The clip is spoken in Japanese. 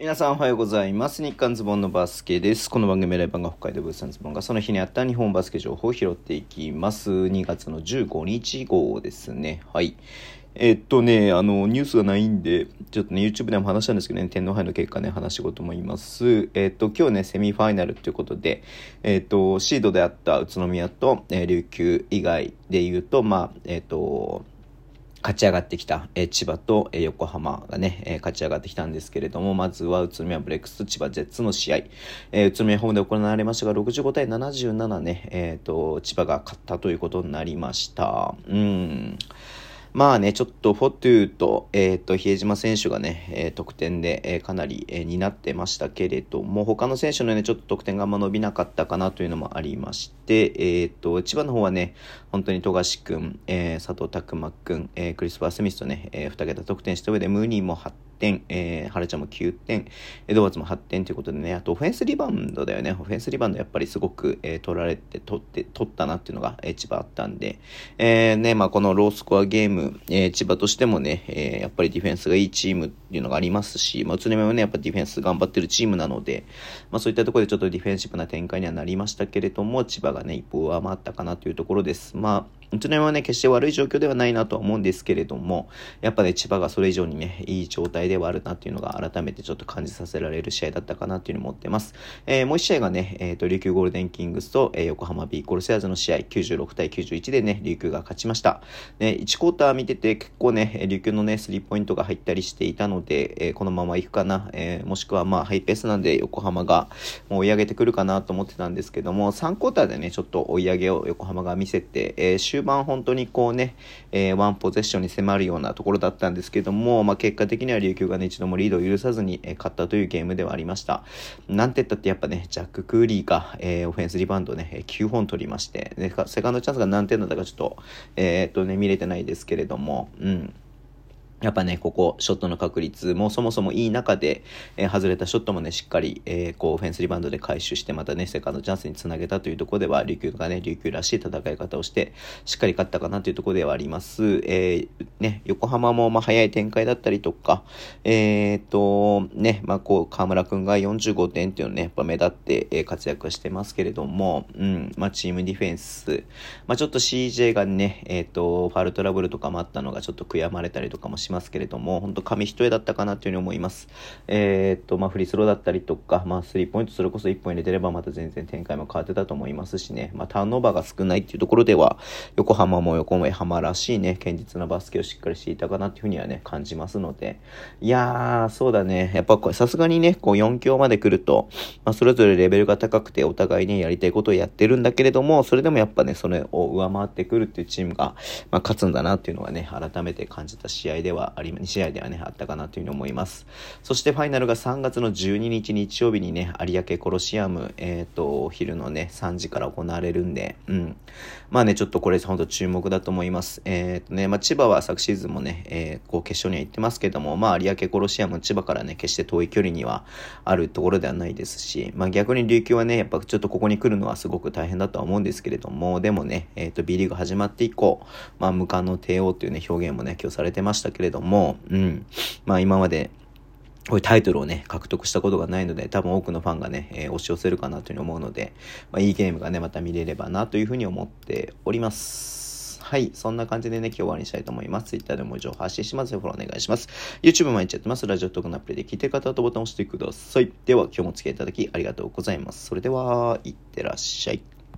皆さんおはようございます。日刊ズボンのバスケです。この番組ライバーが北海道ブースタンズボンがその日にあった日本バスケ情報を拾っていきます。2月の15日号ですね。はい。えっとね、あの、ニュースがないんで、ちょっとね、YouTube でも話したんですけどね、天皇杯の結果ね、話しようと思います。えっと、今日ね、セミファイナルということで、えっと、シードであった宇都宮と、えー琉球以外で言うと、まあ、えっと、勝ち上がってきた、えー千葉と、えー横浜がね、えー勝ち上がってきたんですけれども、まずは宇都宮ブレックスと千葉ジェッツの試合、え宇都宮ホームで行われましたが、65対77ね、えっ、と、千葉が勝ったということになりました。うん。まあね、ちょっとフォトゥーと、えっ、と、比江島選手がね、えー得点で、えーかなり、えー担ってましたけれども、他の選手のね、ちょっと得点があんま伸びなかったかなというのもありまして、えっ、と、千葉の方はね、本当に富樫君、えー佐藤拓磨君、えークリスパー・スミスとね、えー、2桁得点した上で、ムーニーも8点、えー、原ちゃんも9点、エドワーズも8点ということでね、あとオフェンスリバウンドだよね。オフェンスリバウンドやっぱりすごく、えー取られて、取って、取ったなっていうのが、えー千葉あったんで、えーね、まあこのロースコアゲーム、えー千葉としてもね、えーやっぱりディフェンスがいいチームっていうのがありますし、まあ宇都宮もね、やっぱディフェンス頑張ってるチームなので、まあそういったところでちょっとディフェンシブな展開にはなりましたけれども、千葉がね、一歩上回ったかなというところです。まあ、宇都宮はね、決して悪い状況ではないなとは思うんですけれども、やっぱね、千葉がそれ以上にね、いい状態ではあるなっていうのが改めてちょっと感じさせられる試合だったかなっていうのを思ってます。えーもう一試合がね、えっ、と、琉球ゴールデンキングスと、えー横浜ビーコルセアーズの試合、96対91でね、琉球が勝ちました。ね、1クォーター見てて結構ね、琉球のね、スリーポイントが入ったりしていたので、えーこのまま行くかな、えもしくはまあ、ハイペースなんで横浜がもう追い上げてくるかなと思ってたんですけども、3クォーターでね、ちょっと追い上げを横浜が見せて、えー終盤本当にこうね、えーワンポゼッションに迫るようなところだったんですけども、まあ、結果的には琉球がね、一度もリードを許さずに、えー勝ったというゲームではありました。なんて言ったってやっぱね、ジャック・クーリーが、えーオフェンスリバウンドね、9本取りまして、ねセカンドチャンスが何点だったかちょっと、えーっとね、見れてないですけれども、うん。やっぱね、ここ、ショットの確率もそもそもいい中で、えー外れたショットもね、しっかり、えーこう、フェンスリバウンドで回収して、またね、セカンドチャンスにつなげたというところでは、琉球がね、琉球らしい戦い方をして、しっかり勝ったかなというところではあります。えーね、横浜も、まあ、早い展開だったりとか、えっと、ね、まあ、こう、河村くんが45点っていうのね、やっぱ目立って、え活躍してますけれども、うん、まあ、チームディフェンス、まあ、ちょっと CJ がね、えっと、ファウルトラブルとかもあったのがちょっと悔やまれたりとかもしますけれども、本当紙一重だったかなというふうに思います。えーっと、まあ、フリースローだったりとか、まあ、スリーポイントそれこそ1本入れてればまた全然展開も変わってたと思いますしね、まあ、ターンオーバーが少ないっていうところでは、横浜も横浜らしいね、堅実なバスケをしっかりしていたかなっていうふうにはね、感じますので、いやー、そうだね、やっぱこれさすがにね、こう4強まで来ると、まあ、それぞれレベルが高くて、お互いね、やりたいことをやってるんだけれども、それでもやっぱね、それを上回ってくるっていうチームが、まあ、勝つんだなっていうのはね、改めて感じた試合ではあり、2試合ではね、あったかなというふうに思います。そしてファイナルが3月の12日日曜日にね、有明コロシアム、えっ、と、お昼のね、3時から行われるんで、うん。まあね、ちょっとこれ本当注目だと思います。えっ、とね、まあ千葉は昨シーズンもね、えーこう決勝には行ってますけども、まあ有明コロシアム、千葉からね、決して遠い距離にはあるところではないですし、まあ逆に琉球はね、やっぱちょっとここに来るのはすごく大変だとは思うんですけれども、でもね、えっ、と B リーグ始まって以降、まあ無冠の帝王というね、表現もね、今日されてましたけれども、どもうん。まあ今まで、こういうタイトルをね、獲得したことがないので、多分多くのファンがね、えー押し寄せるかなというふうに思うので、まあ、いいゲームがね、また見れればなというふうに思っております。はい。そんな感じでね、今日終わりにしたいと思います。Twitter でも情報発信します。フォローお願いします。YouTube 毎日やってます。ラジオトークのアプリで聞いてる方はボタンを押してください。では、今日もお付き合いいただきありがとうございます。それでは、いってらっしゃい。